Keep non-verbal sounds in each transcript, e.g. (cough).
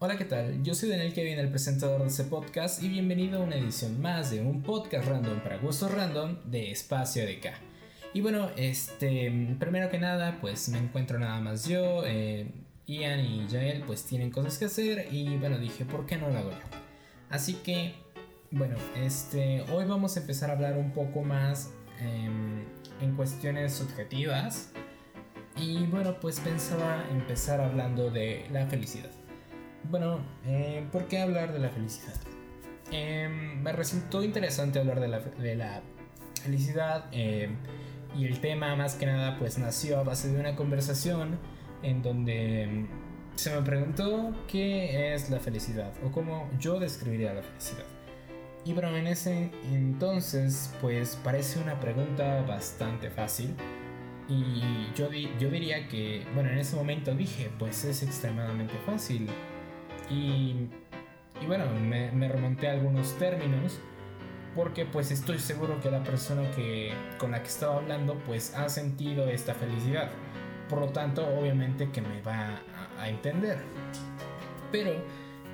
Hola, ¿qué tal? Yo soy Daniel Kevin, el presentador de este podcast, y bienvenido a una edición más de un podcast random para gustos random de Espacio de K. Y bueno, este, primero que nada, pues me encuentro nada más yo, eh, Ian y Jael pues tienen cosas que hacer y bueno, dije, ¿por qué no lo hago yo? Así que, bueno, este, hoy vamos a empezar a hablar un poco más em, en cuestiones subjetivas. Y bueno, pues pensaba empezar hablando de la felicidad. Bueno, eh, ¿por qué hablar de la felicidad? Em, me resultó interesante hablar de la, de la felicidad em, y el tema más que nada pues nació a base de una conversación en donde se me preguntó qué es la felicidad o cómo yo describiría la felicidad. Y bueno, en ese entonces pues parece una pregunta bastante fácil y yo, yo diría que, bueno, en ese momento dije pues es extremadamente fácil y, bueno, me, remonté algunos términos porque pues estoy seguro que la persona que, con la que estaba hablando pues ha sentido esta felicidad. Por lo tanto, obviamente que me va a, entender. Pero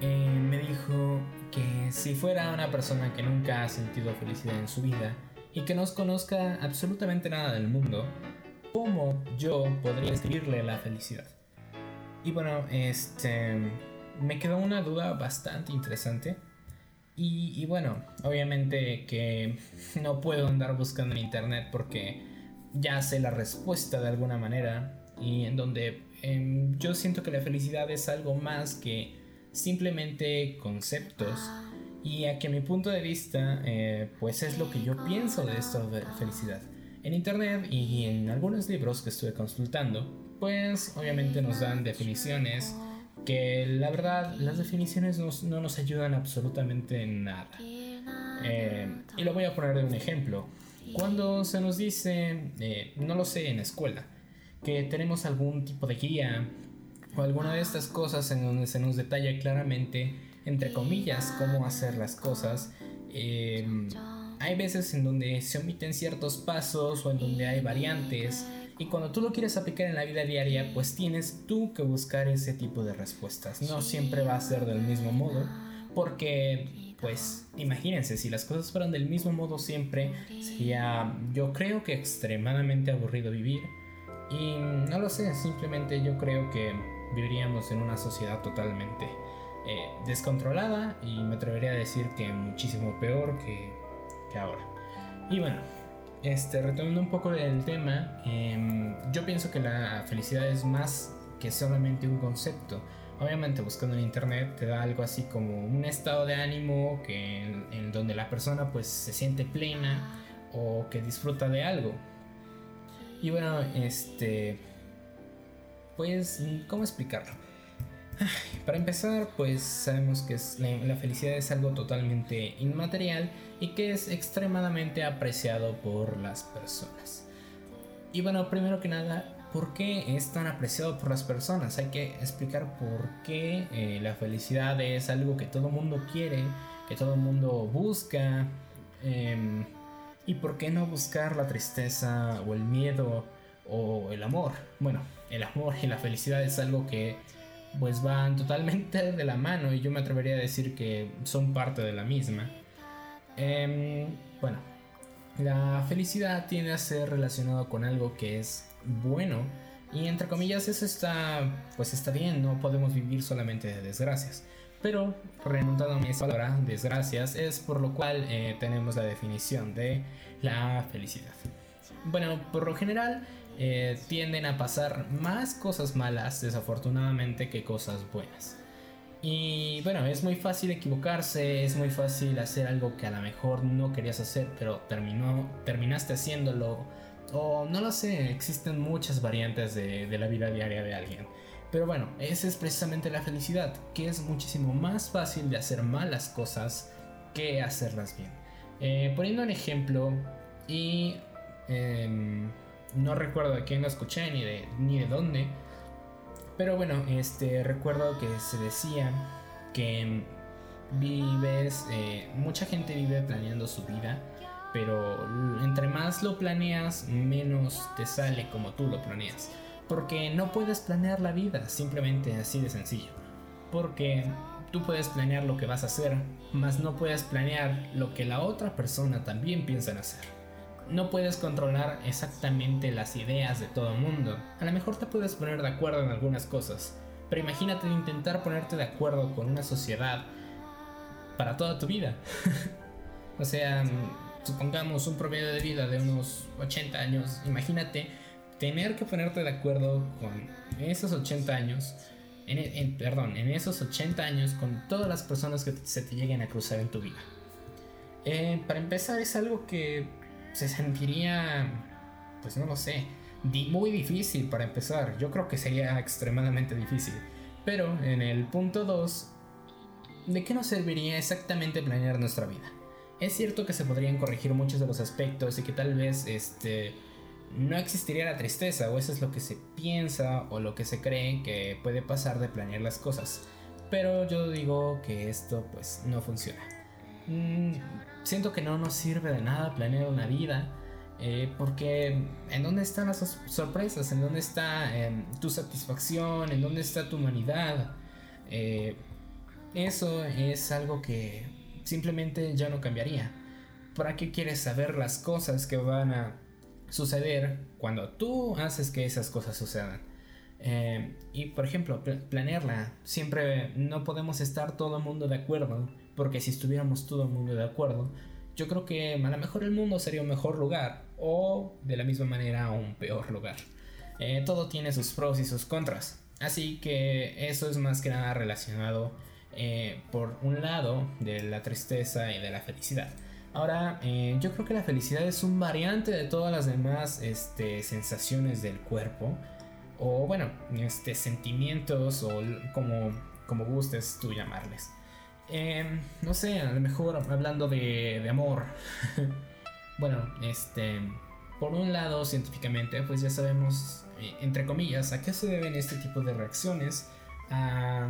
eh, me dijo que si fuera una persona que nunca ha sentido felicidad en su vida y que no conozca absolutamente nada del mundo, ¿cómo yo podría escribirle la felicidad? Y bueno, este me quedó una duda bastante interesante. Y, bueno, obviamente que no puedo andar buscando en internet porque ya sé la respuesta de alguna manera y en donde em, yo siento que la felicidad es algo más que simplemente conceptos y a que mi punto de vista eh, pues es lo que yo pienso de esto de felicidad. En internet y en algunos libros que estuve consultando pues obviamente nos dan definiciones que la verdad las definiciones no nos ayudan absolutamente en nada. Eh, y lo voy a poner de un ejemplo. Cuando se nos dice, eh, no lo sé, en escuela, que tenemos algún tipo de guía o alguna de estas cosas en donde se nos detalla claramente, entre comillas, cómo hacer las cosas. Em, hay veces en donde se omiten ciertos pasos o en donde hay variantes y cuando tú lo quieres aplicar en la vida diaria, pues tienes tú que buscar ese tipo de respuestas. No siempre va a ser del mismo modo, porque, pues, imagínense, si las cosas fueran del mismo modo siempre, sería, yo creo que extremadamente aburrido vivir y no lo sé, simplemente yo creo que viviríamos en una sociedad totalmente eh, descontrolada y me atrevería a decir que muchísimo peor que, que ahora. Y bueno, este, retomando un poco del tema, em, yo pienso que la felicidad es más que solamente un concepto. Obviamente buscando en internet te da algo así como un estado de ánimo que en, en donde la persona pues se siente plena o que disfruta de algo. Y bueno, este... Pues, ¿cómo explicarlo? Para empezar, pues sabemos que la, felicidad es algo totalmente inmaterial y que es extremadamente apreciado por las personas. Y bueno, primero que nada, ¿por qué es tan apreciado por las personas? Hay que explicar por qué eh, la felicidad es algo que todo mundo quiere, que todo mundo busca. Em, ¿Y por qué no buscar la tristeza o el miedo o el amor? Bueno, el amor y la felicidad es algo que pues van totalmente de la mano y yo me atrevería a decir que son parte de la misma. Em, bueno, la felicidad tiende a ser relacionado con algo que es bueno y entre comillas eso está pues está bien, no podemos vivir solamente de desgracias. Pero remontando a mi palabra, desgracias, es por lo cual eh, tenemos la definición de la felicidad. Bueno, por lo general eh, tienden a pasar más cosas malas, desafortunadamente, que cosas buenas. Y bueno, es muy fácil equivocarse, es muy fácil hacer algo que a lo mejor no querías hacer, pero terminó, terminaste haciéndolo. O no lo sé, existen muchas variantes de, la vida diaria de alguien. Pero bueno, esa es precisamente la felicidad, que es muchísimo más fácil de hacer malas cosas que hacerlas bien. Eh, poniendo un ejemplo, y em, no recuerdo de quién lo escuché ni de, ni de dónde, pero bueno, este, recuerdo que se decía que vives, eh, mucha gente vive planeando su vida, pero entre más lo planeas, menos te sale como tú lo planeas. Porque no puedes planear la vida, simplemente así de sencillo. Porque tú puedes planear lo que vas a hacer, mas no puedes planear lo que la otra persona también piensa en hacer. No puedes controlar exactamente las ideas de todo el mundo. A lo mejor te puedes poner de acuerdo en algunas cosas, pero imagínate intentar ponerte de acuerdo con una sociedad para toda tu vida. (laughs) o sea, supongamos un promedio de vida de unos 80 años, imagínate tener que ponerte de acuerdo con esos 80 años, en, perdón, en esos 80 años con todas las personas que se te lleguen a cruzar en tu vida. Eh, para empezar es algo que se sentiría, pues no lo sé, muy difícil para empezar. Yo creo que sería extremadamente difícil. Pero en el punto 2, ¿de qué nos serviría exactamente planear nuestra vida? Es cierto que se podrían corregir muchos de los aspectos y que tal vez este no existiría la tristeza o eso es lo que se piensa o lo que se cree que puede pasar de planear las cosas. Pero yo digo que esto pues no funciona. Mm, siento que no nos sirve de nada planear una vida. Eh, porque en dónde están las sorpresas, en dónde está em, tu satisfacción, en dónde está tu humanidad. Eh, eso es algo que simplemente ya no cambiaría. ¿Para qué quieres saber las cosas que van a suceder cuando tú haces que esas cosas sucedan? Eh, y por ejemplo, planearla. Siempre no podemos estar todo el mundo de acuerdo porque si estuviéramos todo el mundo de acuerdo, yo creo que a lo mejor el mundo sería un mejor lugar o de la misma manera un peor lugar. Eh, todo tiene sus pros y sus contras. Así que eso es más que nada relacionado eh, por un lado de la tristeza y de la felicidad. Ahora, eh, yo creo que la felicidad es un variante de todas las demás este, sensaciones del cuerpo. O bueno, este, sentimientos o como, como gustes tú llamarles. Em, no sé, a lo mejor hablando de, amor. (laughs) bueno, este. Por un lado, científicamente, pues ya sabemos, eh, entre comillas, a qué se deben este tipo de reacciones a,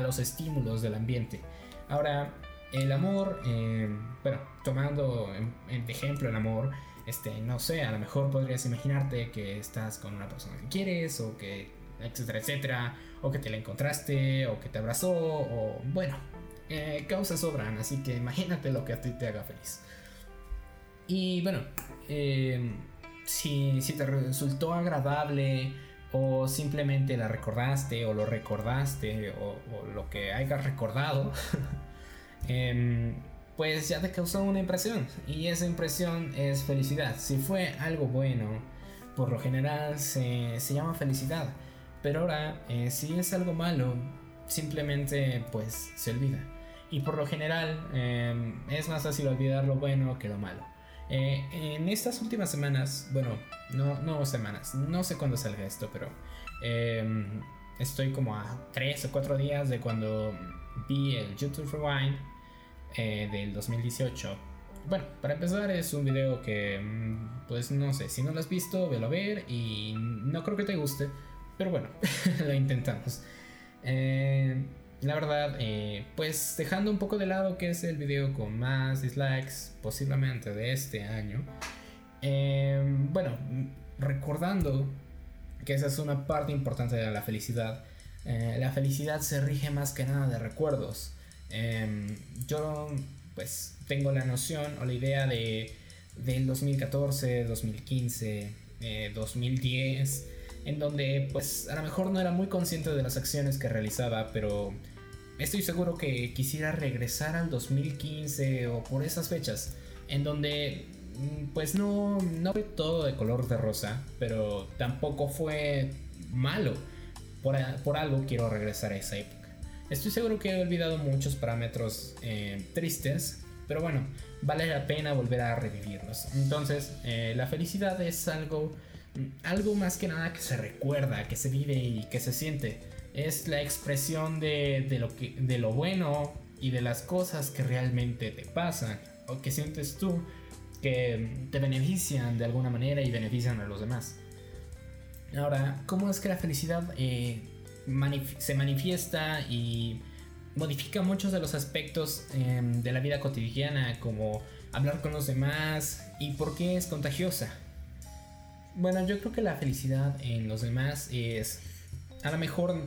los estímulos del ambiente. Ahora, el amor, em, bueno, tomando de ejemplo el amor, este, no sé, a lo mejor podrías imaginarte que estás con una persona que quieres o que, etcétera, etcétera, o que te la encontraste o que te abrazó o, bueno, eh, causas sobran, así que imagínate lo que a ti te haga feliz. Y bueno, eh, si, si, te resultó agradable o simplemente la recordaste o lo recordaste o, lo que hayas recordado, (laughs) em, pues ya te causó una impresión y esa impresión es felicidad. Si fue algo bueno, por lo general se, se llama felicidad. Pero ahora, eh, si es algo malo, simplemente pues se olvida. Y por lo general em, es más fácil olvidar lo bueno que lo malo. Eh, en estas últimas semanas, bueno, no, no semanas, no sé cuándo salga esto, pero em, estoy como a 3 o 4 días de cuando vi el YouTube Rewind eh, del 2018. Bueno, para empezar es un video que, mm, pues no sé, si no lo has visto, velo a ver y no creo que te guste, pero bueno, (laughs) lo intentamos. Eh, la verdad, eh, pues dejando un poco de lado que es el video con más dislikes posiblemente de este año. Eh, bueno, recordando que esa es una parte importante de la felicidad. la felicidad se rige más que nada de recuerdos. yo pues tengo la noción o la idea de del 2014, 2015, 2010 en donde pues a lo mejor no era muy consciente de las acciones que realizaba, pero estoy seguro que quisiera regresar al 2015 o por esas fechas, en donde mm, pues no, no fue todo de color de rosa, pero tampoco fue malo. Por, algo quiero regresar a esa época. Estoy seguro que he olvidado muchos parámetros eh, tristes, pero bueno, vale la pena volver a revivirlos. Entonces, eh, la felicidad es algo algo más que nada que se recuerda, que se vive y que se siente. Es la expresión de, lo, que, de lo bueno y de las cosas que realmente te pasan o que sientes tú que te benefician de alguna manera y benefician a los demás. Ahora, ¿cómo es que la felicidad eh, se manifiesta y modifica muchos de los aspectos em, de la vida cotidiana, como hablar con los demás y por qué es contagiosa? Bueno, yo creo que la felicidad en los demás es a lo mejor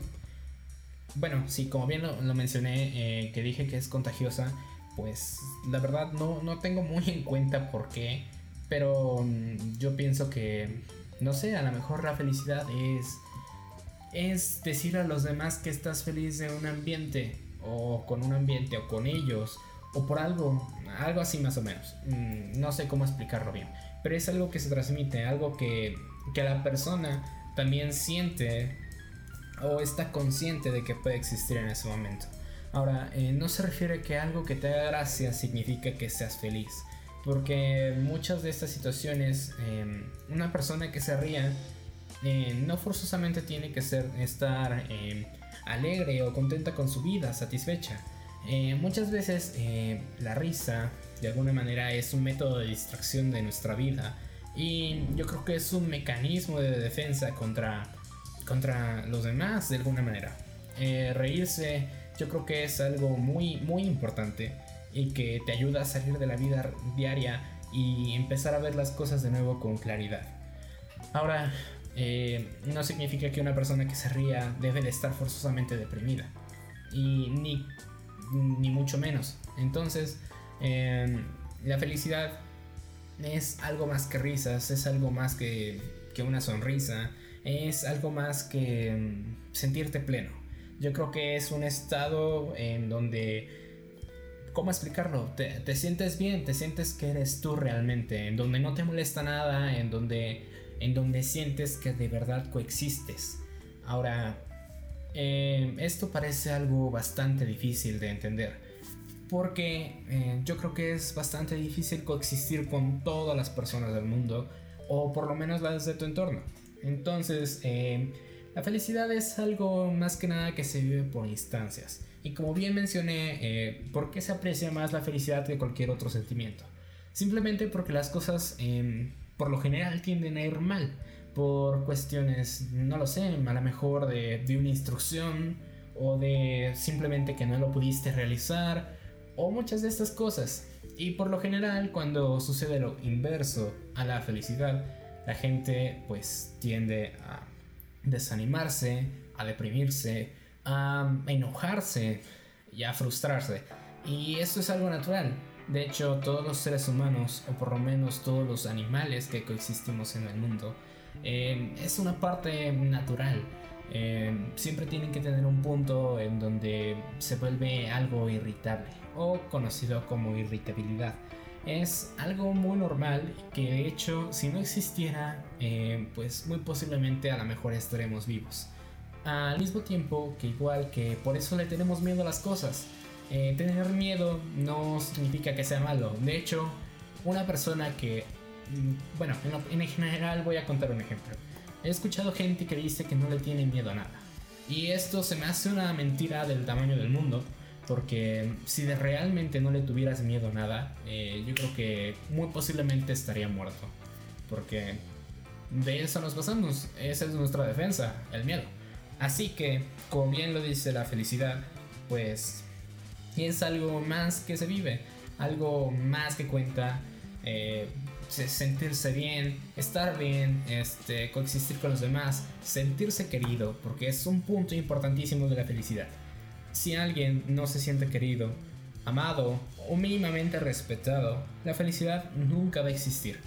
bueno, sí, como bien lo, mencioné, eh, que dije que es contagiosa, pues la verdad no, no tengo muy en cuenta por qué, pero mm, yo pienso que, no sé, a lo mejor la felicidad es, es decir a los demás que estás feliz de un ambiente, o con un ambiente, o con ellos, o por algo, algo así más o menos. Mm, no sé cómo explicarlo bien, pero es algo que se transmite, algo que, que la persona también siente o está consciente de que puede existir en ese momento. Ahora, eh, no se refiere que algo que te haga gracia significa que seas feliz, porque muchas de estas situaciones, em, una persona que se ría eh, no forzosamente tiene que ser estar em, alegre o contenta con su vida, satisfecha. Eh, muchas veces la risa, de alguna manera, es un método de distracción de nuestra vida y yo creo que es un mecanismo de defensa contra, contra los demás, de alguna manera. reírse yo creo que es algo muy, muy importante y que te ayuda a salir de la vida diaria y empezar a ver las cosas de nuevo con claridad. Ahora, eh, no significa que una persona que se ría debe de estar forzosamente deprimida. Y ni, ni mucho menos. Entonces, em, la felicidad es algo más que risas, es algo más que, que una sonrisa, es algo más que em, sentirte pleno. Yo creo que es un estado en donde... ¿Cómo explicarlo? Te, sientes bien, te sientes que eres tú realmente, en donde no te molesta nada, en donde, en donde sientes que de verdad coexistes. Ahora, eh, esto parece algo bastante difícil de entender, porque eh, yo creo que es bastante difícil coexistir con todas las personas del mundo, o por lo menos las de tu entorno. Entonces, eh, la felicidad es algo más que nada que se vive por instancias. Y como bien mencioné, eh, ¿por qué se aprecia más la felicidad que cualquier otro sentimiento? Simplemente porque las cosas em, por lo general tienden a ir mal. Por cuestiones, no lo sé, a lo mejor de, de una instrucción o de simplemente que no lo pudiste realizar o muchas de estas cosas. Y por lo general cuando sucede lo inverso a la felicidad, la gente pues tiende a desanimarse, a deprimirse, a enojarse y a frustrarse. Y esto es algo natural. De hecho, todos los seres humanos, o por lo menos todos los animales que coexistimos en el mundo, eh, es una parte natural. Eh, siempre tienen que tener un punto en donde se vuelve algo irritable o conocido como irritabilidad es algo muy normal que de hecho si no existiera eh, pues muy posiblemente a lo mejor estaremos vivos. Al mismo tiempo que igual que por eso le tenemos miedo a las cosas. Eh, tener miedo no significa que sea malo. De hecho, una persona que... Mm, bueno, en, en general voy a contar un ejemplo. He escuchado gente que dice que no le tiene miedo a nada. Y esto se me hace una mentira del tamaño del mundo porque si realmente no le tuvieras miedo a nada, eh, yo creo que muy posiblemente estaría muerto. Porque de eso nos basamos, esa es nuestra defensa, el miedo. Así que, como bien lo dice la felicidad, pues es algo más que se vive, algo más que cuenta, eh, sentirse bien, estar bien, este, coexistir con los demás, sentirse querido, porque es un punto importantísimo de la felicidad si alguien no se siente querido, amado o mínimamente respetado, la felicidad nunca va a existir.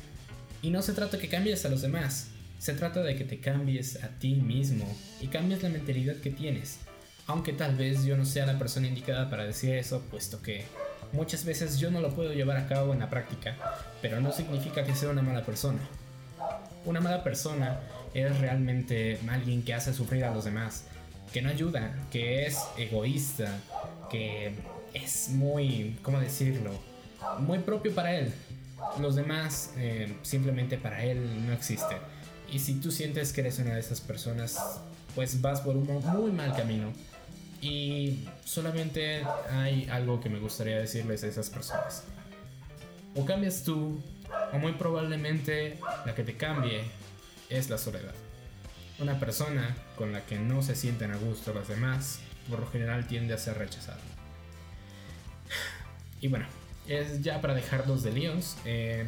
Y no se trata que cambies a los demás, se trata de que te cambies a ti mismo y cambies la mentalidad que tienes. Aunque tal vez yo no sea la persona indicada para decir eso, puesto que muchas veces yo no lo puedo llevar a cabo en la práctica, pero no significa que sea una mala persona. Una mala persona es realmente alguien que hace sufrir a los demás, que no ayuda, que es egoísta, que es muy, ¿cómo decirlo? Muy propio para él. Los demás eh, simplemente para él no existen. Y si tú sientes que eres una de esas personas, pues vas por un muy mal camino. Y solamente hay algo que me gustaría decirles a esas personas. O cambias tú, o muy probablemente la que te cambie es la soledad. Una persona con la que no se sienten a gusto los demás, por lo general tiende a ser rechazada. Y bueno, es ya para dejarlos de líos. Eh,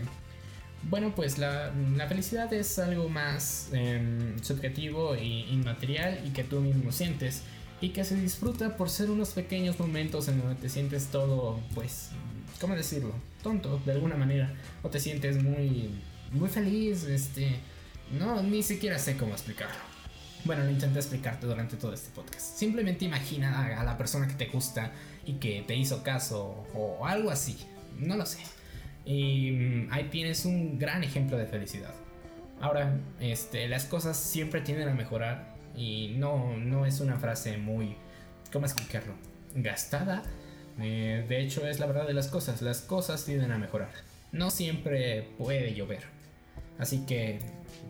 bueno, pues la, felicidad es algo más em, subjetivo e inmaterial y que tú mismo sientes. y que se disfruta por ser unos pequeños momentos en donde te sientes todo, pues, ¿cómo decirlo? Tonto, de alguna manera, o te sientes muy, muy feliz, este, no, ni siquiera sé cómo explicarlo. Bueno, lo intenté explicarte durante todo este podcast. Simplemente imagina a, la persona que te gusta y que te hizo caso o algo así. No lo sé. Y mm, ahí tienes un gran ejemplo de felicidad. Ahora, este, las cosas siempre tienden a mejorar y no, no es una frase muy, ¿cómo explicarlo? Gastada. Eh, de hecho, es la verdad de las cosas. Las cosas tienden a mejorar. No siempre puede llover. Así que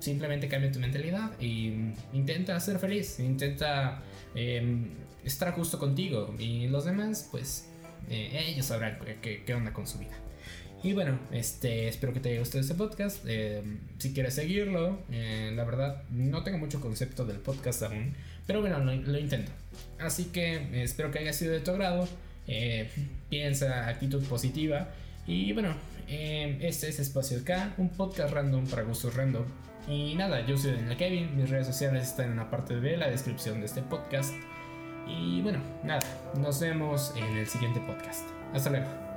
simplemente cambia tu mentalidad y intenta ser feliz, intenta em, estar justo contigo y los demás, pues eh, ellos sabrán qué, onda con su vida. Y bueno, este, espero que te haya gustado este podcast. Em, si quieres seguirlo, eh, la verdad no tengo mucho concepto del podcast aún, pero bueno, lo, intento. Así que eh, espero que haya sido de tu agrado. piensa actitud positiva. Y bueno, este es Espacio K, un podcast random para gustos random. Y nada, yo soy Daniel Kevin, mis redes sociales están en la parte de la descripción de este podcast. Y bueno, nada, nos vemos en el siguiente podcast. Hasta luego.